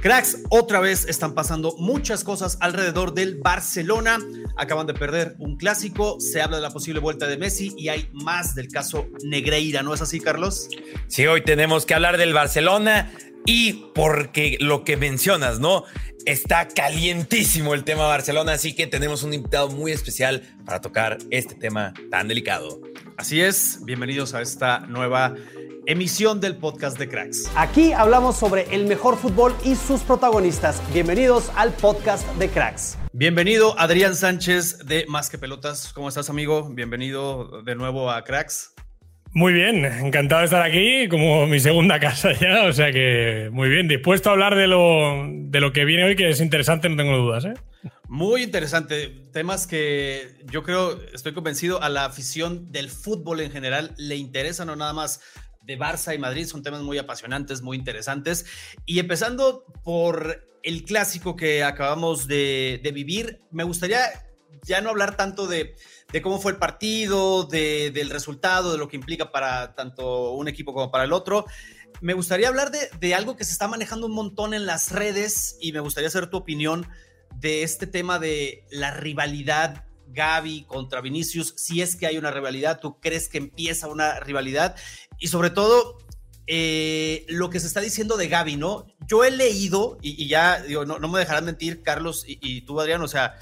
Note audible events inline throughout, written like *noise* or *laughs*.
Cracks, otra vez están pasando muchas cosas alrededor del Barcelona. Acaban de perder un clásico, se habla de la posible vuelta de Messi y hay más del caso Negreira, ¿no es así, Carlos? Sí, hoy tenemos que hablar del Barcelona y porque lo que mencionas, ¿no? Está calientísimo el tema Barcelona, así que tenemos un invitado muy especial para tocar este tema tan delicado. Así es, bienvenidos a esta nueva emisión del podcast de Cracks. Aquí hablamos sobre el mejor fútbol y sus protagonistas. Bienvenidos al podcast de Cracks. Bienvenido Adrián Sánchez de Más que Pelotas. ¿Cómo estás, amigo? Bienvenido de nuevo a Cracks. Muy bien, encantado de estar aquí, como mi segunda casa ya, o sea que muy bien, dispuesto a hablar de lo, de lo que viene hoy, que es interesante, no tengo dudas. ¿eh? Muy interesante, temas que yo creo, estoy convencido, a la afición del fútbol en general le interesan, no nada más de Barça y Madrid, son temas muy apasionantes, muy interesantes. Y empezando por el clásico que acabamos de, vivir, me gustaría ya no hablar tanto de de cómo fue el partido, de, del resultado, de lo que implica para tanto un equipo como para el otro. Me gustaría hablar de, de, algo que se está manejando un montón en las redes y me gustaría saber tu opinión de este tema de la rivalidad Gaby contra Vinicius, si es que hay una rivalidad, tú crees que empieza una rivalidad y sobre todo eh, lo que se está diciendo de Gaby, ¿no? Yo he leído y, ya, no, me dejarán mentir, Carlos y, tú, Adrián, o sea,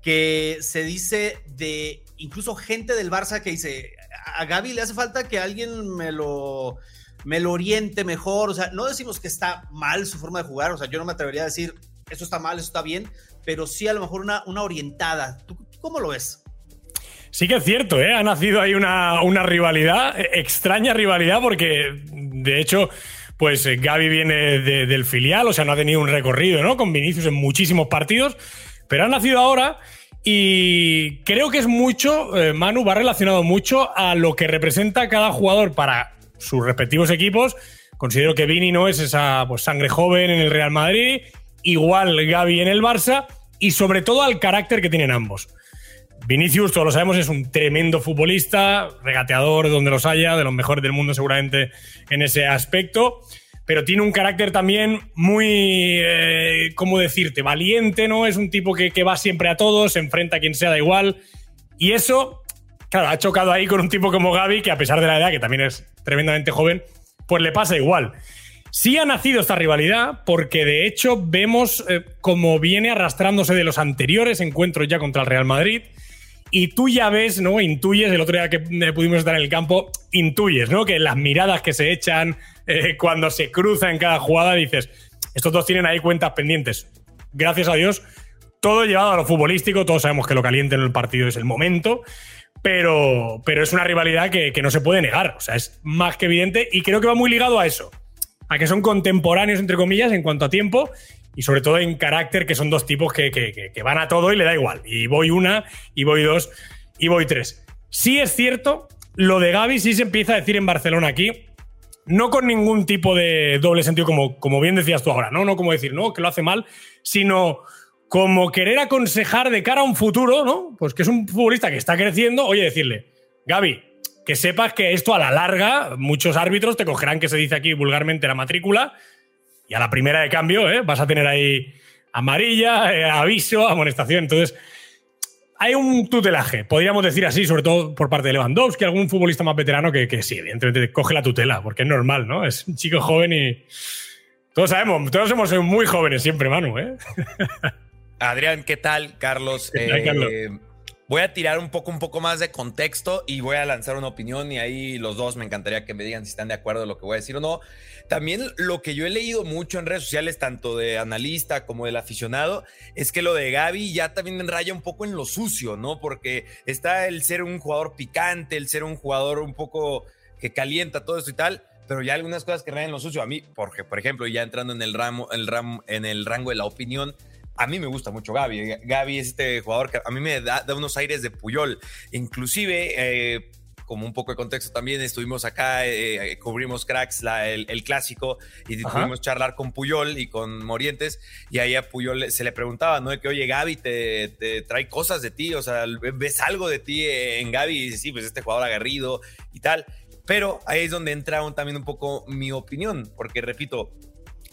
que se dice de incluso gente del Barça que dice, a Gaby le hace falta que alguien me lo, me lo oriente mejor, o sea, no decimos que está mal su forma de jugar, o sea, yo no me atrevería a decir, esto está mal, esto está bien, pero sí a lo mejor una, una orientada. ¿Tú, ¿Tú, cómo lo ves? Sí que es cierto, ¿eh? ha nacido ahí una, rivalidad, extraña rivalidad, porque de hecho pues Gaby viene de, del filial, o sea, no ha tenido un recorrido, ¿no? Con Vinicius en muchísimos partidos, pero ha nacido ahora y creo que es mucho, eh, Manu va relacionado mucho a lo que representa cada jugador para sus respectivos equipos. Considero que Vini no es esa pues, sangre joven en el Real Madrid, igual Gaby en el Barça y sobre todo al carácter que tienen ambos. Vinicius, todos lo sabemos, es un tremendo futbolista, regateador donde los haya, de los mejores del mundo seguramente en ese aspecto pero tiene un carácter también muy, eh, ¿cómo decirte? Valiente, ¿no? Es un tipo que, que, va siempre a todos, se enfrenta a quien sea, da igual. Y eso, claro, ha chocado ahí con un tipo como Gaby, que a pesar de la edad, que también es tremendamente joven, pues le pasa igual. Sí ha nacido esta rivalidad porque de hecho vemos eh, como viene arrastrándose de los anteriores encuentros ya contra el Real Madrid. Y tú ya ves, ¿no? Intuyes, el otro día que eh, pudimos estar en el campo, intuyes, ¿no? Que las miradas que se echan, eh, cuando se cruza en cada jugada, dices, estos dos tienen ahí cuentas pendientes. Gracias a Dios, todo llevado a lo futbolístico, todos sabemos que lo caliente en el partido es el momento, pero, pero es una rivalidad que, que no se puede negar, o sea, es más que evidente y creo que va muy ligado a eso, a que son contemporáneos, entre comillas, en cuanto a tiempo y sobre todo en carácter, que son dos tipos que, que, que, van a todo y le da igual. Y voy una, y voy dos, y voy tres. Sí es cierto, lo de Gaby sí se empieza a decir en Barcelona aquí, no con ningún tipo de doble sentido, como, como bien decías tú ahora, ¿no? No como decir, no, que lo hace mal, sino como querer aconsejar de cara a un futuro, ¿no? Pues que es un futbolista que está creciendo, oye, decirle, Gaby, que sepas que esto a la larga, muchos árbitros te cogerán, que se dice aquí vulgarmente, la matrícula, y a la primera de cambio, ¿eh? vas a tener ahí amarilla, eh, aviso, amonestación. Entonces, hay un tutelaje, podríamos decir así, sobre todo por parte de Lewandowski, algún futbolista más veterano que, que sí, evidentemente coge la tutela, porque es normal, ¿no? Es un chico joven y. Todos sabemos, todos somos muy jóvenes siempre, Manu, ¿eh? Adrián, ¿qué tal? Carlos. ¿Qué tal, Carlos? Eh, voy a tirar un poco, un poco más de contexto y voy a lanzar una opinión y ahí los dos me encantaría que me digan si están de acuerdo en lo que voy a decir o no. También lo que yo he leído mucho en redes sociales, tanto de analista como del aficionado, es que lo de Gaby ya también raya un poco en lo sucio, ¿no? Porque está el ser un jugador picante, el ser un jugador un poco que calienta todo esto y tal, pero ya algunas cosas que rayan en lo sucio. A mí, porque, por ejemplo, ya entrando en el, ramo, el ram, en el rango de la opinión, a mí me gusta mucho Gaby. Gaby es este jugador que a mí me da, da unos aires de Puyol. Inclusive, eh, como un poco de contexto también, estuvimos acá, eh, cubrimos cracks, la, el, el, clásico, y Ajá. tuvimos charlar con Puyol y con Morientes, y ahí a Puyol se le preguntaba, ¿no? De que, oye, Gaby te, te, trae cosas de ti, o sea, ves algo de ti en Gaby, y sí, pues este jugador aguerrido y tal. Pero ahí es donde entra un, también un poco mi opinión, porque repito,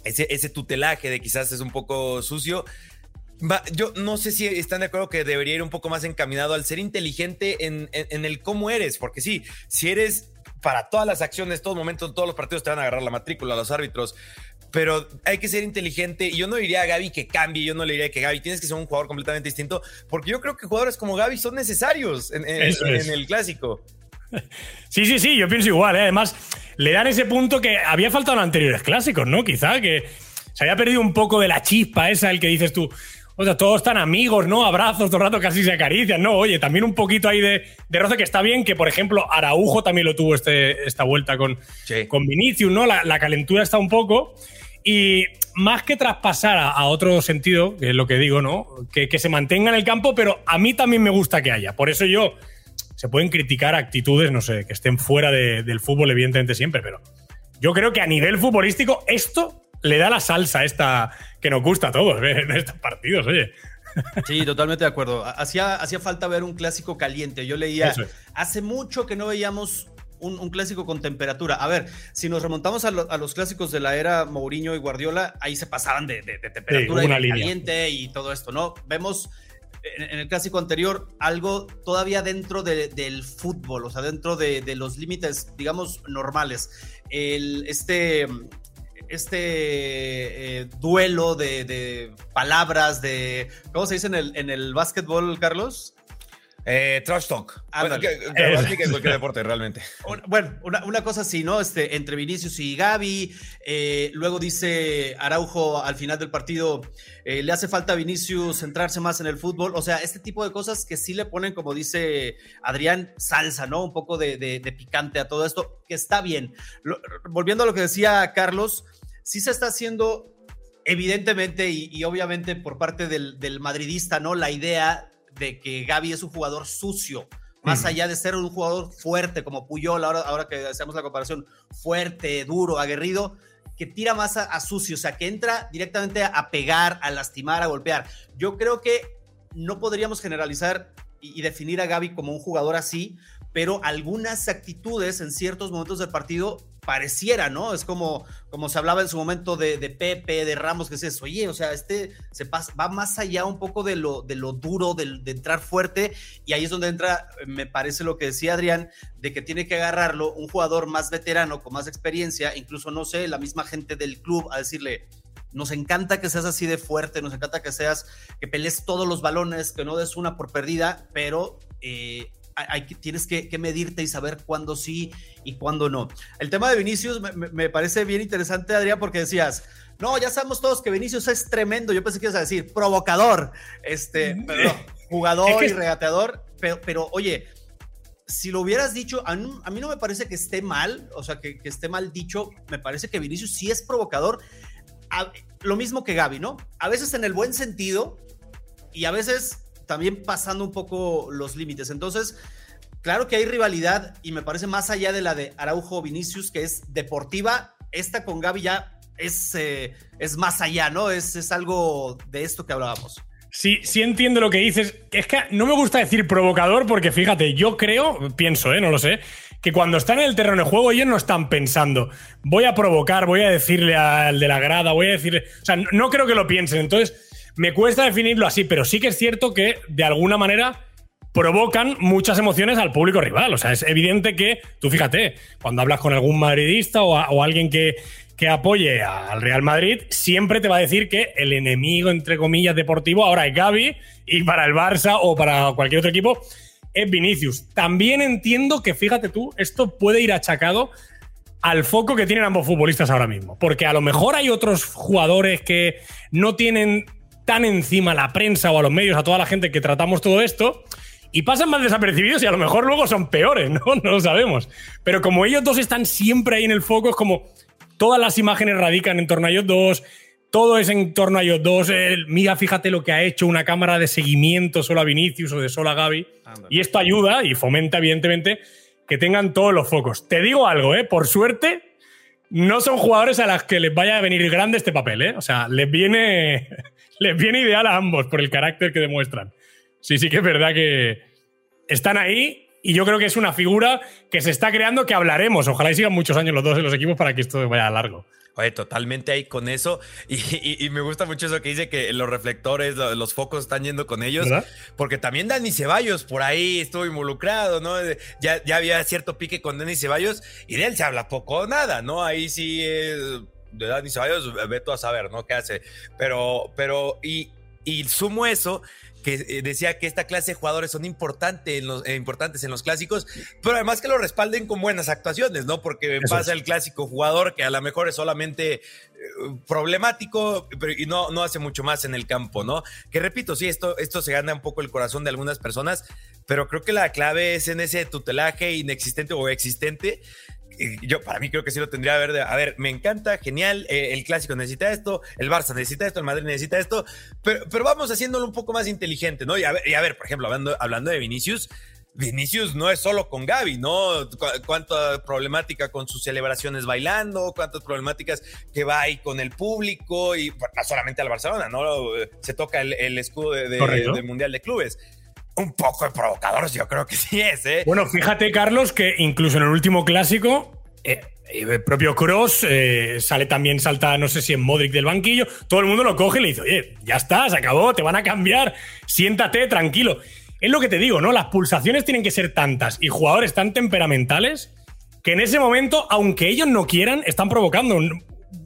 ese, ese tutelaje de quizás es un poco sucio, Va, yo no sé si están de acuerdo que debería ir un poco más encaminado al ser inteligente en, en, en, el cómo eres, porque sí, si eres para todas las acciones, todos momentos, todos los partidos te van a agarrar la matrícula, los árbitros, pero hay que ser inteligente y yo no diría a Gaby que cambie, yo no le diría que Gaby tienes que ser un jugador completamente distinto, porque yo creo que jugadores como Gaby son necesarios en, en, es. en el clásico. Sí, sí, sí, yo pienso igual. ¿eh? Además, le dan ese punto que había faltado en anteriores clásicos, ¿no? Quizá que se había perdido un poco de la chispa esa, el que dices tú, o sea, todos están amigos, ¿no? Abrazos, todo el rato casi se acarician, ¿no? Oye, también un poquito ahí de, de roce que está bien, que por ejemplo Araujo también lo tuvo este, esta vuelta con, sí. con Vinicius, ¿no? La, la, calentura está un poco. Y más que traspasar a, a, otro sentido, que es lo que digo, ¿no? Que, que se mantenga en el campo, pero a mí también me gusta que haya. Por eso yo, se pueden criticar actitudes, no sé, que estén fuera de, del fútbol, evidentemente siempre, pero yo creo que a nivel futbolístico esto le da la salsa esta que nos gusta a todos ver *laughs* en estos partidos, oye. Sí, totalmente de acuerdo. Hacía, hacía falta ver un clásico caliente. Yo leía, es. hace mucho que no veíamos un, un, clásico con temperatura. A ver, si nos remontamos a, lo, a, los clásicos de la era Mourinho y Guardiola, ahí se pasaban de, de, de temperatura sí, y de caliente y todo esto, ¿no? Vemos en, en el clásico anterior algo todavía dentro de, del fútbol, o sea, dentro de, los límites, digamos, normales. El, este este eh, duelo de, de, palabras, de. ¿Cómo se dice en el, en el básquetbol, Carlos? Eh, trash talk. Bueno, que, que, que cualquier deporte, realmente. *laughs* Bueno, una, una, cosa así, ¿no? Este, entre Vinicius y Gaby. Eh, luego dice Araujo al final del partido: eh, le hace falta a Vinicius centrarse más en el fútbol. O sea, este tipo de cosas que sí le ponen, como dice Adrián, salsa, ¿no? Un poco de, de, de picante a todo esto, que está bien. Lo, volviendo a lo que decía Carlos, sí se está haciendo, evidentemente y, y obviamente por parte del, del madridista, ¿no? La idea de que Gaby es un jugador sucio, más allá de ser un jugador fuerte como Puyol, ahora, ahora que hacemos la comparación, fuerte, duro, aguerrido, que tira más a, a, sucio, o sea, que entra directamente a pegar, a lastimar, a golpear. Yo creo que no podríamos generalizar y, y definir a Gaby como un jugador así, pero algunas actitudes en ciertos momentos del partido pareciera, ¿no? Es como, como se hablaba en su momento de, de Pepe, de Ramos, que dices, oye, o sea, este se pasa, va más allá un poco de lo, de lo duro, de, de, entrar fuerte, y ahí es donde entra, me parece lo que decía Adrián, de que tiene que agarrarlo un jugador más veterano, con más experiencia, incluso, no sé, la misma gente del club, a decirle, nos encanta que seas así de fuerte, nos encanta que seas, que pelees todos los balones, que no des una por perdida, pero... Eh, hay, tienes que, que, medirte y saber cuándo sí y cuándo no. El tema de Vinicius me, me, parece bien interesante, Adrián, porque decías, no, ya sabemos todos que Vinicius es tremendo. Yo pensé que ibas a decir provocador, este, *laughs* jugador es que... y regateador, pero, pero oye, si lo hubieras dicho, a, a, mí no me parece que esté mal, o sea, que, que esté mal dicho, me parece que Vinicius sí es provocador. A, lo mismo que Gaby, ¿no? A veces en el buen sentido y a veces también pasando un poco los límites. Entonces, claro que hay rivalidad y me parece más allá de la de Araujo Vinicius, que es deportiva, esta con Gaby ya es, eh, es más allá, ¿no? Es, es algo de esto que hablábamos. Sí, sí entiendo lo que dices. Es que no me gusta decir provocador porque fíjate, yo creo, pienso, ¿eh? no lo sé, que cuando están en el terreno de juego ellos no están pensando, voy a provocar, voy a decirle al de la grada, voy a decirle... O sea, no creo que lo piensen. Entonces, Me cuesta definirlo así, pero sí que es cierto que de alguna manera provocan muchas emociones al público rival. O sea, es evidente que, tú fíjate, cuando hablas con algún madridista o, alguien que, que apoye al Real Madrid, siempre te va a decir que el enemigo, entre comillas, deportivo ahora es Gaby y para el Barça o para cualquier otro equipo es Vinicius. También entiendo que, fíjate tú, esto puede ir achacado al foco que tienen ambos futbolistas ahora mismo. Porque a lo mejor hay otros jugadores que no tienen tan encima la prensa o a los medios, a toda la gente que tratamos todo esto, y pasan más desapercibidos y a lo mejor luego son peores, *laughs* ¿no? No lo sabemos. Pero como ellos dos están siempre ahí en el foco, es como todas las imágenes radican en torno a ellos dos, todo es en torno a ellos dos. el, mira, fíjate lo que ha hecho una cámara de seguimiento solo a Vinicius o de solo a Gaby. Y esto ayuda y fomenta, evidentemente, que tengan todos los focos. Te digo algo, ¿eh? Por suerte, no son jugadores a las que les vaya a venir grande este papel, ¿eh? O sea, les viene, les viene ideal a ambos por el carácter que demuestran. Sí, sí que es verdad que están ahí y yo creo que es una figura que se está creando que hablaremos. Ojalá y sigan muchos años los dos en los equipos para que esto vaya largo. Oye, totalmente ahí con eso. Y, y- y me gusta mucho eso que dice que los reflectores, lo- los focos están yendo con ellos. ¿Verdad? Porque también Dani Ceballos por ahí estuvo involucrado, ¿no? Ya, ya había cierto pique con Dani Ceballos y de él se habla poco o nada, ¿no? Ahí sí, eh, de Dani Ceballos, ve tú a saber, ¿no? ¿Qué hace? Pero, pero, y, y sumo eso que eh, decía que esta clase de jugadores son importantes en los, eh, importantes en los clásicos, pero además que lo respalden con buenas actuaciones, ¿no? Porque Eso pasa es. el clásico jugador que a lo mejor es solamente eh, problemático pero, y no, no hace mucho más en el campo, ¿no? Que repito, sí, esto, esto se gana un poco el corazón de algunas personas, pero creo que la clave es en ese tutelaje inexistente o existente. Yo, para mí, creo que sí lo tendría a ver. de- a ver, me encanta, genial. eh, el clásico necesita esto, el Barça necesita esto, el Madrid necesita esto, pero, pero vamos haciéndolo un poco más inteligente, ¿no? Y a ver, y a ver por ejemplo, hablando, hablando de Vinicius, Vinicius no es solo con Gaby, ¿no? Cu- Cuánta problemática con sus celebraciones bailando, cuántas problemáticas que va ahí con el público y pues, no solamente al Barcelona, ¿no? Se toca el, el escudo de- del Mundial de Clubes. Un poco de provocador, yo creo que *laughs* sí es, ¿eh? Bueno, fíjate, Carlos, que incluso en el último clásico, eh, el propio Cross sale también, salta, no sé si en Modric del banquillo, todo el mundo lo coge y le dice, oye, ya está, se acabó, te van a cambiar, siéntate, tranquilo. Es lo que te digo, ¿no? Las pulsaciones tienen que ser tantas y jugadores tan temperamentales que en ese momento, aunque ellos no quieran, están provocando un-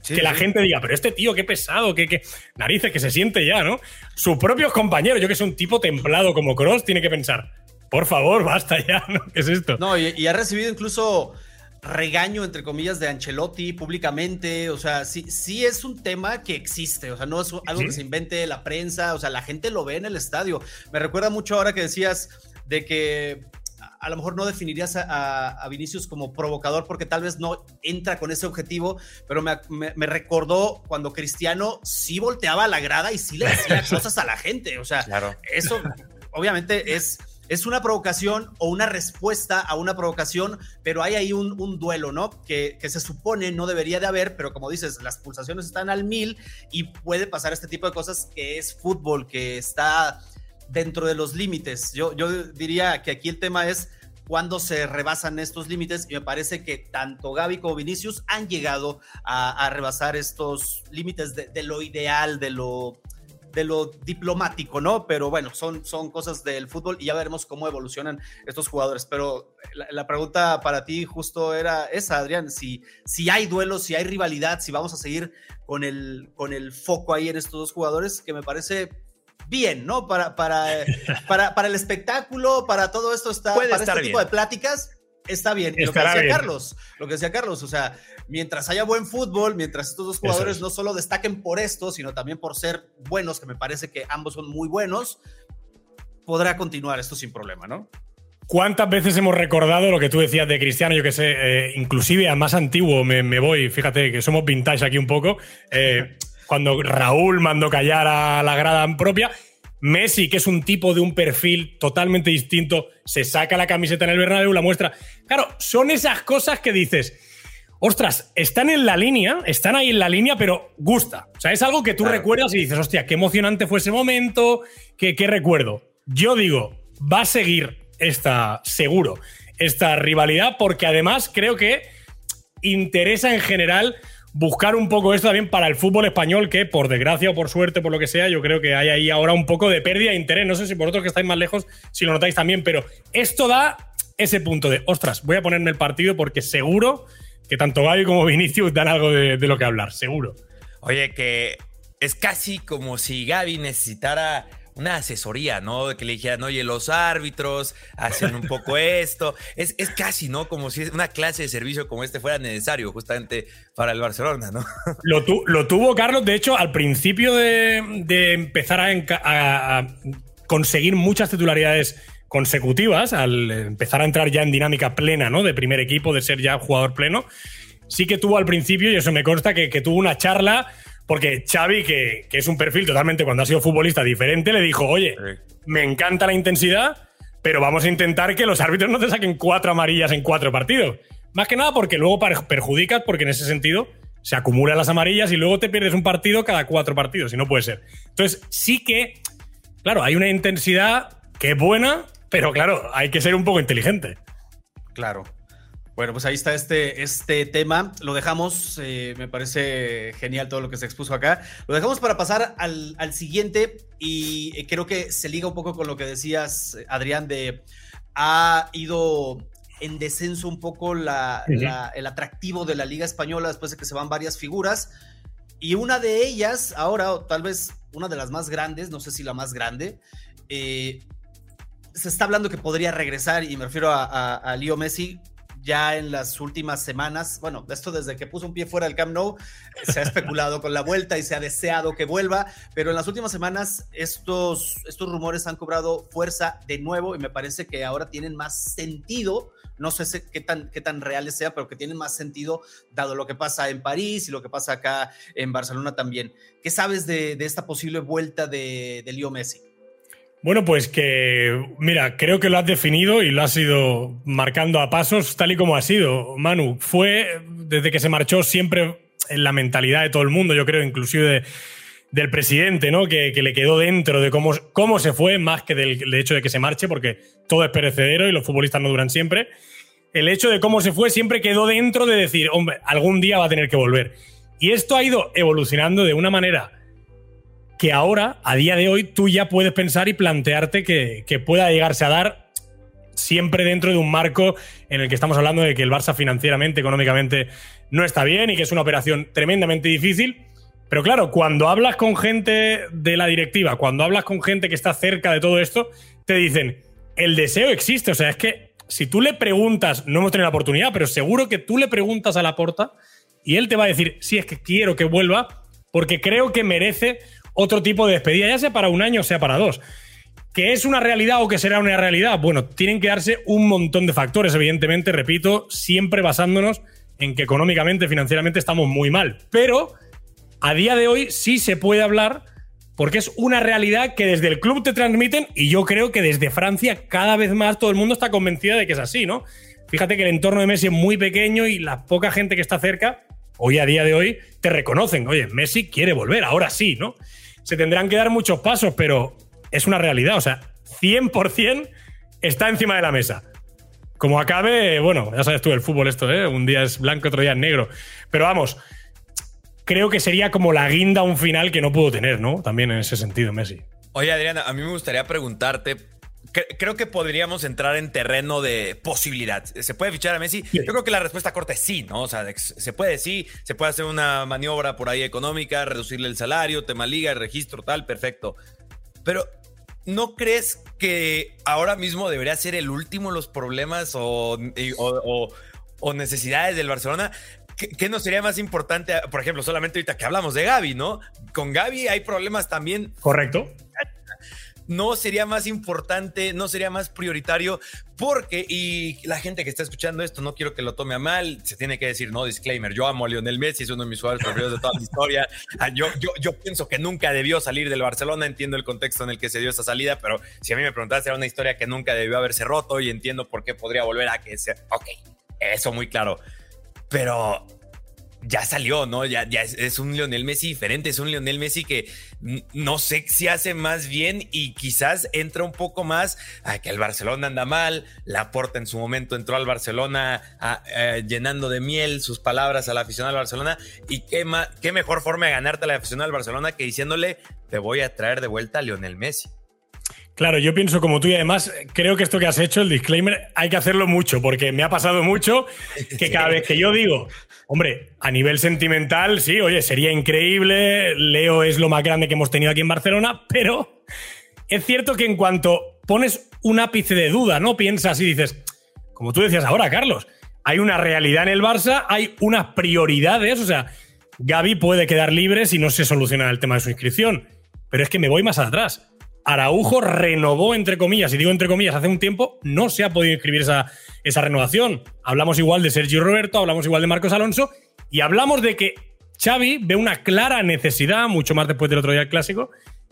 que la gente diga, pero este tío, qué pesado, qué, qué narices, que se siente ya, ¿no? Sus propios compañeros, yo que soy un tipo templado como Cross, tiene que pensar, por favor, basta ya, *laughs* ¿no? ¿Qué es esto? No, y, y ha recibido incluso regaño, entre comillas, de Ancelotti públicamente. O sea, sí, sí es un tema que existe. O sea, no es algo que se invente la prensa. O sea, la gente lo ve en el estadio. Me recuerda mucho ahora que decías de que a- lo mejor no definirías a, a- a Vinicius como provocador porque tal vez no entra con ese objetivo, pero me, me- me recordó cuando Cristiano sí volteaba a la grada y sí le decía *laughs* cosas a la gente. O sea, Claro. eso obviamente es, es una provocación o una respuesta a una provocación, pero hay ahí un, un duelo, ¿no? Que, que se supone no debería de haber, pero como dices, las pulsaciones están al mil y puede pasar este tipo de cosas que es fútbol, que está dentro de los límites. Yo, yo diría que aquí el tema es cuando se rebasan estos límites y me parece que tanto Gaby como Vinicius han llegado a, a rebasar estos límites de, de lo ideal, de lo de lo diplomático, ¿no? Pero bueno, son, son cosas del fútbol y ya veremos cómo evolucionan estos jugadores. Pero la, la pregunta para ti justo era esa, Adrián, si, si hay duelos, si hay rivalidad, si vamos a seguir con el, con el foco ahí en estos dos jugadores, que me parece bien, ¿no? Para, para, para, para el espectáculo, para todo esto está, Puede para estar este tipo de pláticas, está bien. Y lo que decía bien. Carlos, lo que decía Carlos, o sea, mientras haya buen fútbol, mientras estos dos jugadores es. no solo destaquen por esto, sino también por ser buenos, que me parece que ambos son muy buenos, podrá continuar esto sin problema, ¿no? ¿Cuántas veces hemos recordado lo que tú decías de Cristiano? Yo que sé, eh, inclusive a más antiguo me, me voy, fíjate que somos vintage aquí un poco, eh, *laughs* cuando Raúl mandó callar a la grada propia, Messi, que es un tipo de un perfil totalmente distinto, se saca la camiseta en el Bernabéu, la muestra. Claro, son esas cosas que dices, ostras, están en la línea, están ahí en la línea, pero gusta. O sea, es algo que tú Claro. recuerdas y dices, hostia, qué emocionante fue ese momento, qué, qué recuerdo. Yo digo, va a seguir esta, seguro, esta rivalidad, porque además creo que interesa en general buscar un poco esto también para el fútbol español, que por desgracia o por suerte, por lo que sea, yo creo que hay ahí ahora un poco de pérdida de interés. No sé si vosotros que estáis más lejos, si lo notáis también, pero esto da ese punto de, ostras, voy a ponerme el partido porque seguro que tanto Gaby como Vinicius dan algo de, de lo que hablar, seguro. Oye, que es casi como si Gaby necesitara una asesoría, ¿no? Que le dijeran, oye, los árbitros hacen un poco esto. Es, es casi, ¿no? Como si una clase de servicio como este fuera necesario justamente para el Barcelona, ¿no? *laughs* Lo, lo tuvo Carlos, de hecho, al principio de, de empezar a, conseguir muchas titularidades consecutivas, al empezar a entrar ya en dinámica plena, ¿no? De primer equipo, de ser ya jugador pleno. Sí que tuvo al principio, y eso me consta, que tuvo una charla porque Xavi, que, que, es un perfil totalmente cuando ha sido futbolista diferente, le dijo, oye, me encanta la intensidad, pero vamos a intentar que los árbitros no te saquen cuatro amarillas en cuatro partidos. Más que nada porque luego perjudicas, porque en ese sentido se acumulan las amarillas y luego te pierdes un partido cada cuatro partidos, y no puede ser. Entonces, sí que, claro, hay una intensidad que es buena, pero claro, hay que ser un poco inteligente. Claro. Bueno, pues ahí está este, este tema. Lo dejamos, eh, me parece genial todo lo que se expuso acá. Lo dejamos para pasar al, al siguiente y eh, creo que se liga un poco con lo que decías, Adrián, de ha ido en descenso un poco la, -huh. la, el atractivo de la Liga Española después de que se van varias figuras. Y una de ellas, ahora, o tal vez una de las más grandes, no sé si la más grande, eh, se está hablando que podría regresar, y me refiero a, a, a Leo Messi, ya en las últimas semanas, bueno, esto desde que puso un pie fuera del Camp Nou, se ha especulado con la vuelta y se ha deseado que vuelva, pero en las últimas semanas estos, estos rumores han cobrado fuerza de nuevo y me parece que ahora tienen más sentido, no sé qué tan, qué tan reales sea, pero que tienen más sentido dado lo que pasa en París y lo que pasa acá en Barcelona también. ¿Qué sabes de, de esta posible vuelta de, de Leo Messi? Bueno, pues que, mira, creo que lo has definido y lo has ido marcando a pasos tal y como ha sido. Manu, fue desde que se marchó siempre en la mentalidad de todo el mundo, yo creo, inclusive de, del presidente, ¿no? Que, que, le quedó dentro de cómo, cómo se fue, más que del, del hecho de que se marche, porque todo es perecedero y los futbolistas no duran siempre. El hecho de cómo se fue siempre quedó dentro de decir, hombre, algún día va a tener que volver. Y esto ha ido evolucionando de una manera que ahora, a día de hoy, tú ya puedes pensar y plantearte que, pueda llegarse a dar siempre dentro de un marco en el que estamos hablando de que el Barça financieramente, económicamente, no está bien y que es una operación tremendamente difícil. Pero claro, cuando hablas con gente de la directiva, cuando hablas con gente que está cerca de todo esto, te dicen, el deseo existe. O sea, es que si tú le preguntas, no hemos tenido la oportunidad, pero seguro que tú le preguntas a la porta y él te va a decir, sí, es que quiero que vuelva, porque creo que merece otro tipo de despedida, ya sea para un año o sea para dos. ¿Que es una realidad o que será una realidad? Bueno, tienen que darse un montón de factores, evidentemente, repito, siempre basándonos en que económicamente, financieramente estamos muy mal. Pero a día de hoy sí se puede hablar porque es una realidad que desde el club te transmiten y yo creo que desde Francia cada vez más todo el mundo está convencida de que es así, ¿no? Fíjate que el entorno de Messi es muy pequeño y la poca gente que está cerca, hoy a día de hoy, te reconocen. Oye, Messi quiere volver, ahora sí, ¿no? Se tendrán que dar muchos pasos, pero es una realidad. O sea, 100% está encima de la mesa. Como acabe, bueno, ya sabes tú, el fútbol esto, ¿eh? Un día es blanco, otro día es negro. Pero vamos, creo que sería como la guinda un final que no puedo tener, ¿no? También en ese sentido, Messi. Oye, Adriana, a mí me gustaría preguntarte. Creo que podríamos entrar en terreno de posibilidad. ¿Se puede fichar a Messi? Sí. Yo creo que la respuesta corta es sí, ¿no? O sea, se puede, sí. Se puede hacer una maniobra por ahí económica, reducirle el salario, tema liga, registro, tal, perfecto. Pero, ¿no crees que ahora mismo debería ser el último los problemas o, o, o, o necesidades del Barcelona? ¿Qué, ¿Qué, nos sería más importante? Por ejemplo, solamente ahorita que hablamos de Gaby, ¿no? Con Gaby hay problemas también. Correcto. No sería más importante, no sería más prioritario, porque, y la gente que está escuchando esto, no quiero que lo tome a mal, se tiene que decir, no, disclaimer, yo amo a Lionel Messi, es uno de mis jugadores preferidos de toda la historia. *laughs* Yo, yo, yo pienso que nunca debió salir del Barcelona, entiendo el contexto en el que se dio esa salida, pero si a mí me preguntas, era una historia que nunca debió haberse roto y entiendo por qué podría volver a que sea. Ok, eso muy claro. Pero ya salió, ¿no? Ya, ya es, un Lionel Messi diferente, es un Lionel Messi que no sé si hace más bien y quizás entra un poco más a que el Barcelona anda mal, Laporta en su momento entró al Barcelona llenando de miel sus palabras al aficionado al Barcelona y qué, qué mejor forma de ganarte a la aficionado al Barcelona que diciéndole te voy a traer de vuelta a Lionel Messi. Claro, yo pienso como tú y además creo que esto que has hecho, el disclaimer, hay que hacerlo mucho porque me ha pasado mucho que cada vez que yo digo, hombre, a nivel sentimental, sí, oye, sería increíble, Leo es lo más grande que hemos tenido aquí en Barcelona, pero es cierto que en cuanto pones un ápice de duda, ¿no? Piensas y dices, como tú decías ahora, Carlos, hay una realidad en el Barça, hay unas prioridades, o sea, Gaby puede quedar libre si no se soluciona el tema de su inscripción, pero es que me voy más atrás Araujo renovó, entre comillas, y digo entre comillas, hace un tiempo, no se ha podido inscribir esa, esa renovación. Hablamos igual de Sergio Roberto, hablamos igual de Marcos Alonso, y hablamos de que Xavi ve una clara necesidad, mucho más después del otro día clásico,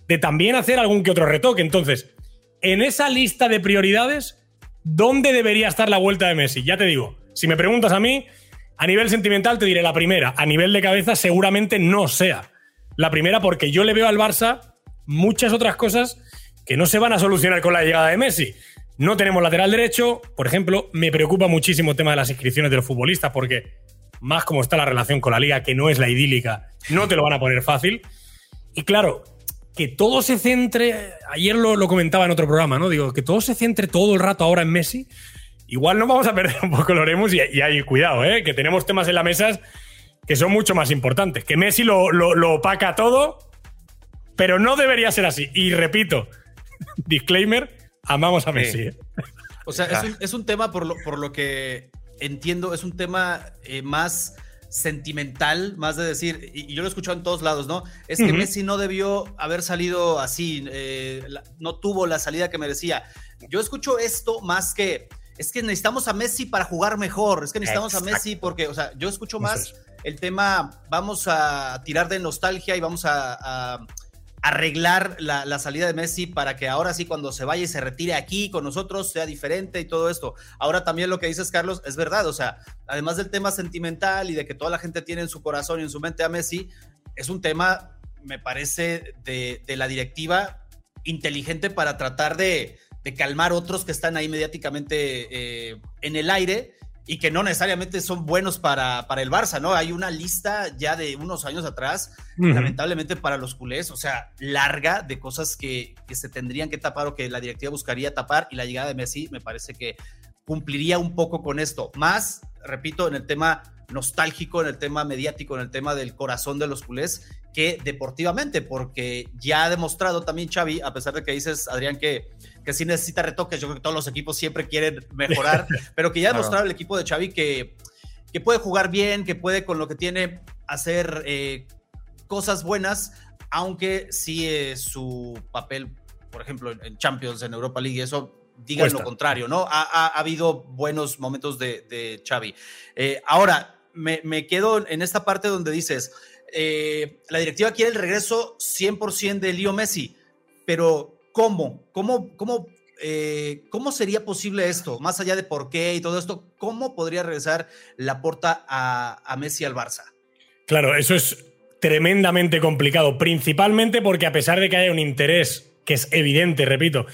de también hacer algún que otro retoque. Entonces, en esa lista de prioridades, ¿dónde debería estar la vuelta de Messi? Ya te digo, si me preguntas a mí, a nivel sentimental te diré la primera, a nivel de cabeza seguramente no sea. La primera porque yo le veo al Barça muchas otras cosas que no se van a solucionar con la llegada de Messi. No tenemos lateral derecho, por ejemplo, me preocupa muchísimo el tema de las inscripciones de los futbolistas porque más como está la relación con la liga, que no es la idílica, no te lo van a poner fácil. Y claro, que todo se centre, ayer lo, comentaba en otro programa, ¿no? Digo, que todo se centre todo el rato ahora en Messi, igual no vamos a perder *laughs* un poco el Oremus y, y hay cuidado, ¿eh? Que tenemos temas en la mesa que son mucho más importantes. Que Messi lo, lo, lo opaca todo pero no debería ser así. Y repito, *laughs* disclaimer, amamos a Messi. ¿eh? O sea, *laughs* es un, tema por lo, por lo, que entiendo, es un tema eh, más sentimental, más de decir, y, yo lo he escuchado en todos lados, ¿no? Es que Messi no debió haber salido así, eh, no tuvo la salida que merecía. Yo escucho esto más que, es que necesitamos a Messi para jugar mejor, es que necesitamos a Messi porque, o sea, yo escucho más el tema, vamos a tirar de nostalgia y vamos a arreglar la, salida de Messi para que ahora sí cuando se vaya y se retire aquí con nosotros sea diferente y todo esto. Ahora también lo que dices, Carlos, es verdad, o sea, además del tema sentimental y de que toda la gente tiene en su corazón y en su mente a Messi, es un tema, me parece, de, la directiva inteligente para tratar de, calmar otros que están ahí mediáticamente eh, en el aire y que no necesariamente son buenos para, para el Barça, ¿no? Hay una lista ya de unos años atrás, lamentablemente para los culés, o sea, larga de cosas que, que, se tendrían que tapar o que la directiva buscaría tapar y la llegada de Messi me parece que cumpliría un poco con esto. Más, repito, en el tema nostálgico, en el tema mediático, en el tema del corazón de los culés, que deportivamente, porque ya ha demostrado también Xavi, a pesar de que dices, Adrián, que, que sí necesita retoques, yo creo que todos los equipos siempre quieren mejorar, *laughs* pero que ya ha demostrado el equipo de Xavi que, que puede jugar bien, que puede con lo que tiene hacer eh, cosas buenas, aunque sí es su papel, por ejemplo, en Champions, en Europa League, eso digan lo contrario, ¿no? Ha, habido buenos momentos de, Xavi. Eh, ahora, me, me, quedo en esta parte donde dices, eh, la directiva quiere el regreso 100% de Leo Messi, pero ¿cómo? ¿Cómo, cómo, eh, ¿Cómo sería posible esto? Más allá de por qué y todo esto, ¿cómo podría regresar la porta a, Messi al Barça? Claro, eso es tremendamente complicado, principalmente porque a pesar de que haya un interés que es evidente, repito,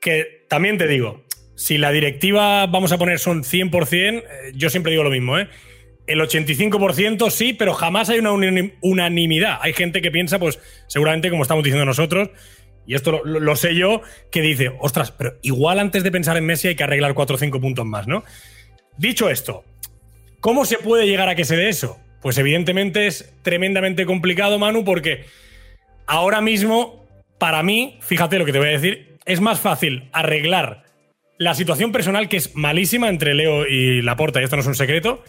que también te digo, si la directiva vamos a poner son 100%, eh, yo siempre digo lo mismo, ¿eh? El 85% sí, pero jamás hay una unanimidad. Hay gente que piensa, pues seguramente como estamos diciendo nosotros, y esto lo, sé yo, que dice, ostras, pero igual antes de pensar en Messi hay que arreglar 4 o 5 puntos más, ¿no? Dicho esto, ¿cómo se puede llegar a que se dé eso? Pues evidentemente es tremendamente complicado, Manu, porque ahora mismo, para mí, fíjate lo que te voy a decir, es más fácil arreglar la situación personal que es malísima entre Leo y Laporta, y esto no es un secreto,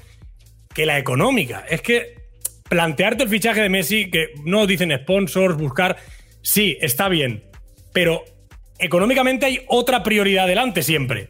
que la económica. Es que plantearte el fichaje de Messi, que no dicen sponsors, buscar, sí, está bien, pero económicamente hay otra prioridad delante siempre.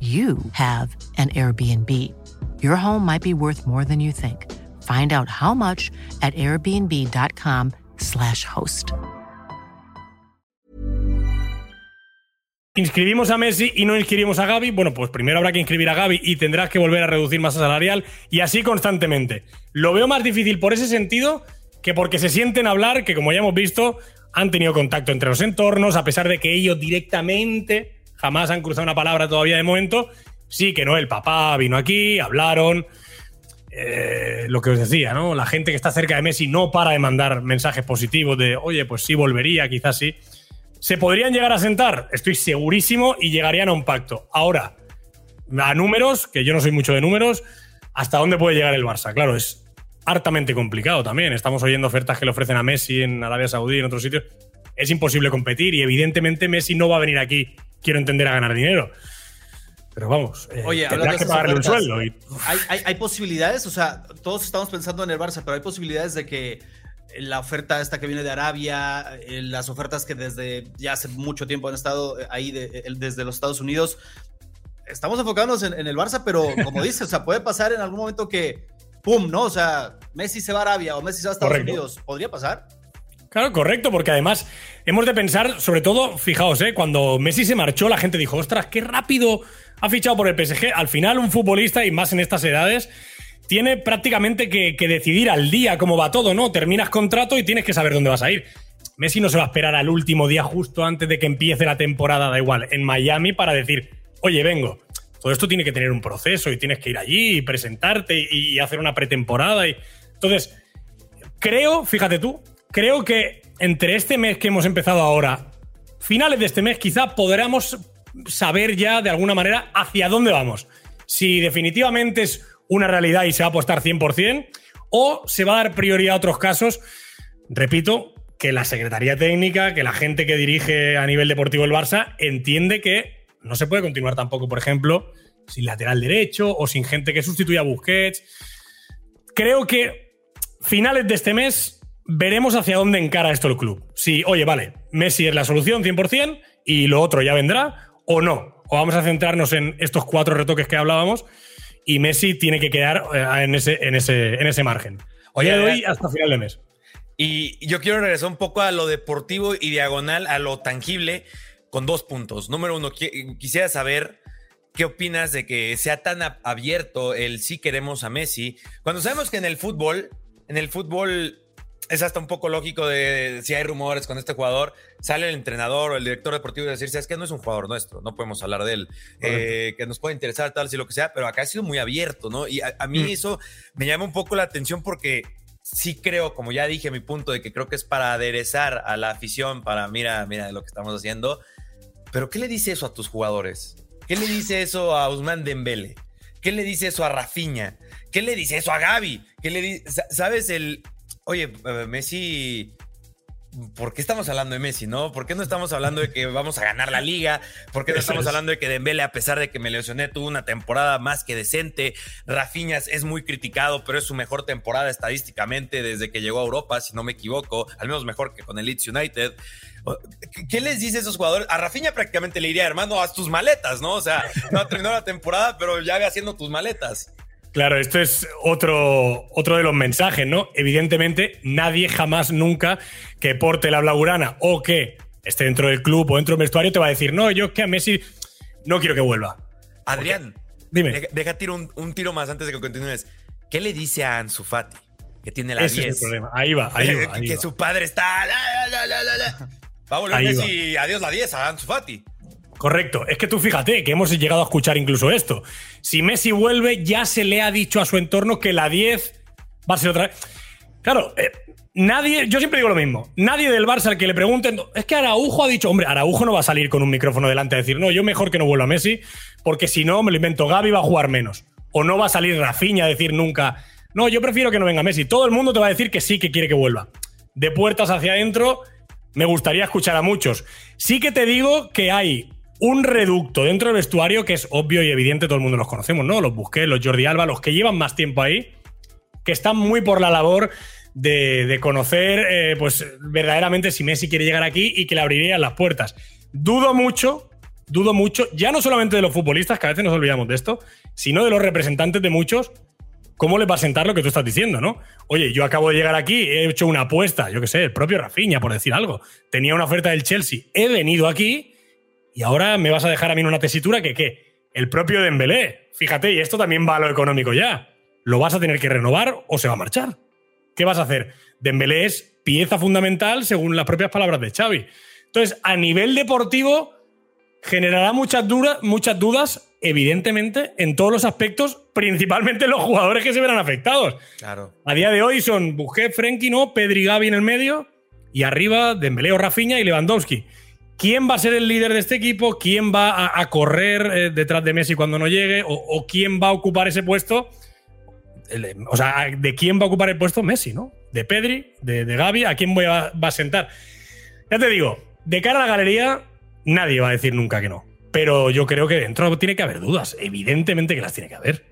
you have an Airbnb. Your home might be worth more than you think. Find out how much at airbnb.com/slash host. Inscribimos a Messi y no inscribimos a Gaby. Bueno, pues primero habrá que inscribir a Gaby y tendrás que volver a reducir masa salarial y así constantemente. Lo veo más difícil por ese sentido que porque se sienten hablar, que como ya hemos visto, han tenido contacto entre los entornos, a pesar de que ellos directamente jamás han cruzado una palabra todavía de momento. Sí, que no, el papá vino aquí, hablaron. Eh, lo que os decía, ¿no? La gente que está cerca de Messi no para de mandar mensajes positivos de, oye, pues sí volvería, quizás sí. ¿Se podrían llegar a sentar? Estoy segurísimo y llegarían a un pacto. Ahora, a números, que yo no soy mucho de números, ¿hasta dónde puede llegar el Barça? Claro, es hartamente complicado también. Estamos oyendo ofertas que le ofrecen a Messi en Arabia Saudí, en otros sitios. Es imposible competir y evidentemente Messi no va a venir aquí quiero entender a ganar dinero. Pero vamos, eh, Oye, tendrás que pagarle un sueldo. ¿hay, hay, posibilidades, o sea, todos estamos pensando en el Barça, pero hay posibilidades de que la oferta esta que viene de Arabia, eh, las ofertas que desde ya hace mucho tiempo han estado eh, ahí desde los Estados Unidos, estamos enfocándonos en, el Barça, pero como dices, o sea, puede pasar en algún momento que, ¡pum!, ¿no? O sea, Messi se va a Arabia o Messi se va a Estados Unidos. ¿Podría pasar? Claro, correcto, porque además hemos de pensar, sobre todo, fijaos, ¿eh? cuando Messi se marchó, la gente dijo, ostras, qué rápido ha fichado por el PSG. Al final, un futbolista, y más en estas edades, tiene prácticamente que, decidir al día cómo va todo, ¿no? Terminas contrato y tienes que saber dónde vas a ir. Messi no se va a esperar al último día justo antes de que empiece la temporada, da igual, en Miami para decir, oye, vengo. Todo esto tiene que tener un proceso y tienes que ir allí y presentarte y, y hacer una pretemporada. Y... Entonces, creo, fíjate tú, creo que entre este mes que hemos empezado ahora, finales de este mes, quizá podremos saber ya de alguna manera hacia dónde vamos. Si definitivamente es una realidad y se va a apostar 100%, o se va a dar prioridad a otros casos, repito, que la Secretaría Técnica, que la gente que dirige a nivel deportivo el Barça, entiende que no se puede continuar tampoco, por ejemplo, sin lateral derecho o sin gente que sustituya a Busquets. Creo que finales de este mes veremos hacia dónde encara esto el club. Si, oye, vale, Messi es la solución 100% y lo otro ya vendrá, o no. O vamos a centrarnos en estos cuatro retoques que hablábamos y Messi tiene que quedar eh, en ese, en ese, en ese margen. Oye, de hoy hasta final de mes. Y yo quiero regresar un poco a lo deportivo y diagonal a lo tangible con dos puntos. Número uno, quisiera saber qué opinas de que sea tan abierto el sí queremos a Messi, cuando sabemos que en el fútbol, en el fútbol es hasta un poco lógico de si hay rumores con este jugador, sale el entrenador o el director deportivo y decirse, es que no es un jugador nuestro, no podemos hablar de él, eh, que nos puede interesar tal, si lo que sea, pero acá ha sido muy abierto, ¿no? Y a, mí mm. eso me llama un poco la atención porque sí creo, como ya dije, mi punto de que creo que es para aderezar a la afición, para mira, mira lo que estamos haciendo, pero ¿qué le dice eso a tus jugadores? ¿Qué le dice eso a Usman Dembele? ¿Qué le dice eso a Rafinha? ¿Qué le dice eso a Gaby? ¿Qué le ¿Sabes el, Oye, Messi ¿por qué estamos hablando de Messi, no? ¿Por qué no estamos hablando de que vamos a ganar la liga? ¿Por qué no estamos hablando de que Dembele, a pesar de que me lesioné, tuvo una temporada más que decente? Rafinhas es muy criticado, pero es su mejor temporada estadísticamente desde que llegó a Europa, si no me equivoco, al menos mejor que con el Leeds United. ¿Qué les dice a esos jugadores? A Rafinha prácticamente le diría, hermano, haz tus maletas, ¿no? O sea, no ha terminado la temporada, pero ya ve haciendo tus maletas. Claro, esto es otro, otro de los mensajes, ¿no? Evidentemente, nadie jamás, nunca que porte la blaugrana o que esté dentro del club o dentro del vestuario te va a decir, no, yo es que a Messi no quiero que vuelva. Adrián, dime. Deja, tiro un, tiro más antes de que continúes. ¿Qué le dice a Ansu Fati? Que tiene la 10. Ahí va, ahí *laughs* va. que su padre está. Va a volver Messi, adiós la 10 a Ansu Fati. Correcto. Es que tú fíjate que hemos llegado a escuchar incluso esto. Si Messi vuelve, ya se le ha dicho a su entorno que la 10 va a ser otra vez. Claro, eh, nadie, yo siempre digo lo mismo. Nadie del Barça al que le pregunten, es que Araujo ha dicho, hombre, Araujo no va a salir con un micrófono delante a decir, no, yo mejor que no vuelva a Messi, porque si no, me lo invento, Gaby va a jugar menos. O no va a salir Rafinha a decir nunca, no, yo prefiero que no venga Messi. Todo el mundo te va a decir que sí, que quiere que vuelva. De puertas hacia adentro, me gustaría escuchar a muchos. Sí que te digo que hay un reducto dentro del vestuario que es obvio y evidente, todo el mundo los conocemos, ¿no? Los Busquets, los Jordi Alba, los que llevan más tiempo ahí, que están muy por la labor de, conocer, eh, pues verdaderamente si Messi quiere llegar aquí y que le abrirían las puertas. Dudo mucho, dudo mucho, ya no solamente de los futbolistas, que a veces nos olvidamos de esto, sino de los representantes de muchos, cómo le va a sentar lo que tú estás diciendo, ¿no? Oye, yo acabo de llegar aquí, he hecho una apuesta, yo qué sé, el propio Rafinha, por decir algo. Tenía una oferta del Chelsea, he venido aquí y ahora me vas a dejar a mí en una tesitura que, ¿qué? El propio Dembélé. Fíjate, y esto también va a lo económico ya. ¿Lo vas a tener que renovar o se va a marchar? ¿Qué vas a hacer? Dembélé es pieza fundamental según las propias palabras de Xavi. Entonces, a nivel deportivo, generará muchas, dudas, muchas dudas, evidentemente, en todos los aspectos, principalmente los jugadores que se verán afectados. Claro. A día de hoy son Busquets, Frenkie, ¿no? Pedri, Gavi en el medio y arriba Dembélé o Rafinha y Lewandowski quién va a ser el líder de este equipo, quién va a, correr eh, detrás de Messi cuando no llegue, o, quién va a ocupar ese puesto. o sea, ¿de quién va a ocupar el puesto? Messi, ¿no? De Pedri, de, de ¿a quién voy va a sentar? Ya te digo, de cara a la galería, nadie va a decir nunca que no. Pero yo creo que dentro tiene que haber dudas. Evidentemente que las tiene que haber.